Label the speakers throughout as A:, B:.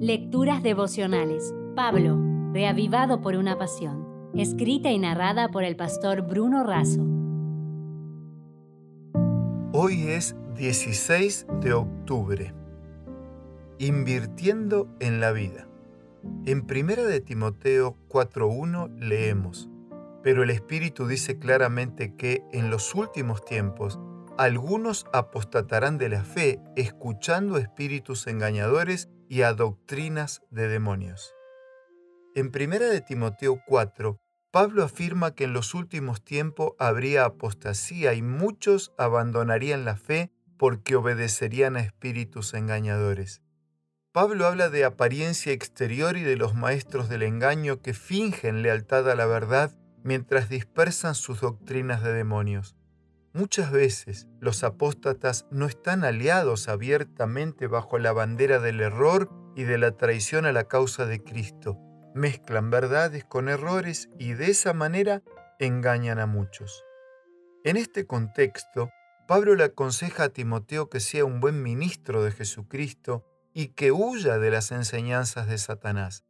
A: Lecturas devocionales. Pablo, reavivado por una pasión. Escrita y narrada por el pastor Bruno Razo.
B: Hoy es 16 de octubre. Invirtiendo en la vida. En 1 de Timoteo 4.1 leemos, pero el Espíritu dice claramente que en los últimos tiempos algunos apostatarán de la fe escuchando espíritus engañadores y a doctrinas de demonios. En 1 de Timoteo 4, Pablo afirma que en los últimos tiempos habría apostasía y muchos abandonarían la fe porque obedecerían a espíritus engañadores. Pablo habla de apariencia exterior y de los maestros del engaño que fingen lealtad a la verdad mientras dispersan sus doctrinas de demonios. Muchas veces los apóstatas no están aliados abiertamente bajo la bandera del error y de la traición a la causa de Cristo. Mezclan verdades con errores y de esa manera engañan a muchos. En este contexto, Pablo le aconseja a Timoteo que sea un buen ministro de Jesucristo y que huya de las enseñanzas de Satanás.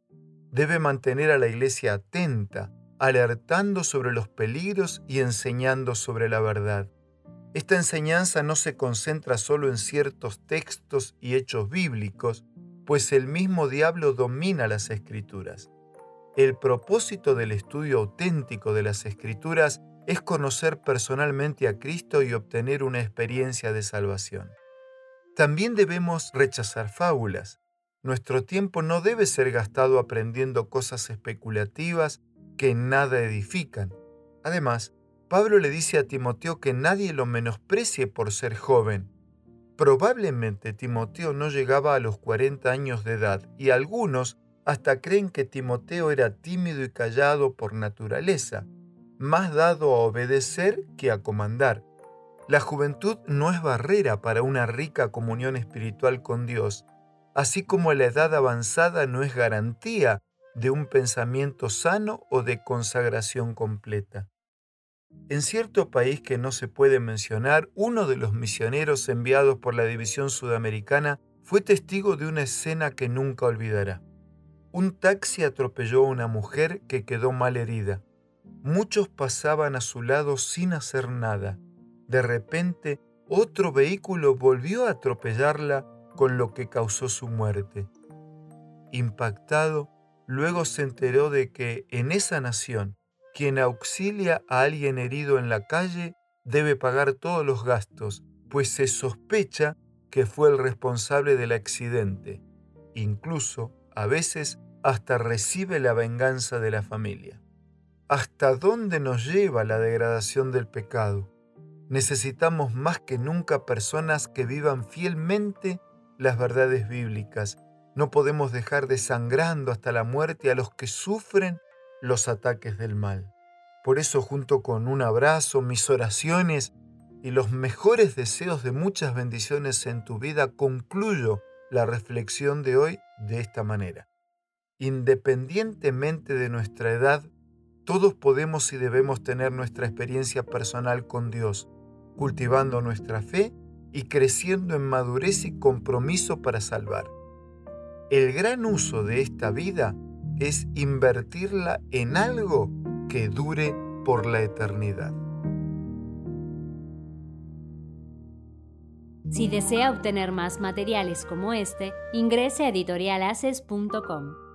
B: Debe mantener a la iglesia atenta, alertando sobre los peligros y enseñando sobre la verdad. Esta enseñanza no se concentra solo en ciertos textos y hechos bíblicos, pues el mismo diablo domina las escrituras. El propósito del estudio auténtico de las escrituras es conocer personalmente a Cristo y obtener una experiencia de salvación. También debemos rechazar fábulas. Nuestro tiempo no debe ser gastado aprendiendo cosas especulativas que nada edifican. Además, Pablo le dice a Timoteo que nadie lo menosprecie por ser joven. Probablemente Timoteo no llegaba a los 40 años de edad y algunos hasta creen que Timoteo era tímido y callado por naturaleza, más dado a obedecer que a comandar. La juventud no es barrera para una rica comunión espiritual con Dios, así como la edad avanzada no es garantía de un pensamiento sano o de consagración completa. En cierto país que no se puede mencionar, uno de los misioneros enviados por la División Sudamericana fue testigo de una escena que nunca olvidará. Un taxi atropelló a una mujer que quedó mal herida. Muchos pasaban a su lado sin hacer nada. De repente, otro vehículo volvió a atropellarla con lo que causó su muerte. Impactado, luego se enteró de que en esa nación quien auxilia a alguien herido en la calle debe pagar todos los gastos, pues se sospecha que fue el responsable del accidente. Incluso, a veces, hasta recibe la venganza de la familia. ¿Hasta dónde nos lleva la degradación del pecado? Necesitamos más que nunca personas que vivan fielmente las verdades bíblicas. No podemos dejar desangrando hasta la muerte a los que sufren los ataques del mal. Por eso junto con un abrazo, mis oraciones y los mejores deseos de muchas bendiciones en tu vida, concluyo la reflexión de hoy de esta manera. Independientemente de nuestra edad, todos podemos y debemos tener nuestra experiencia personal con Dios, cultivando nuestra fe y creciendo en madurez y compromiso para salvar. El gran uso de esta vida es invertirla en algo que dure por la eternidad.
A: Si desea obtener más materiales como este, ingrese a editorialaces.com.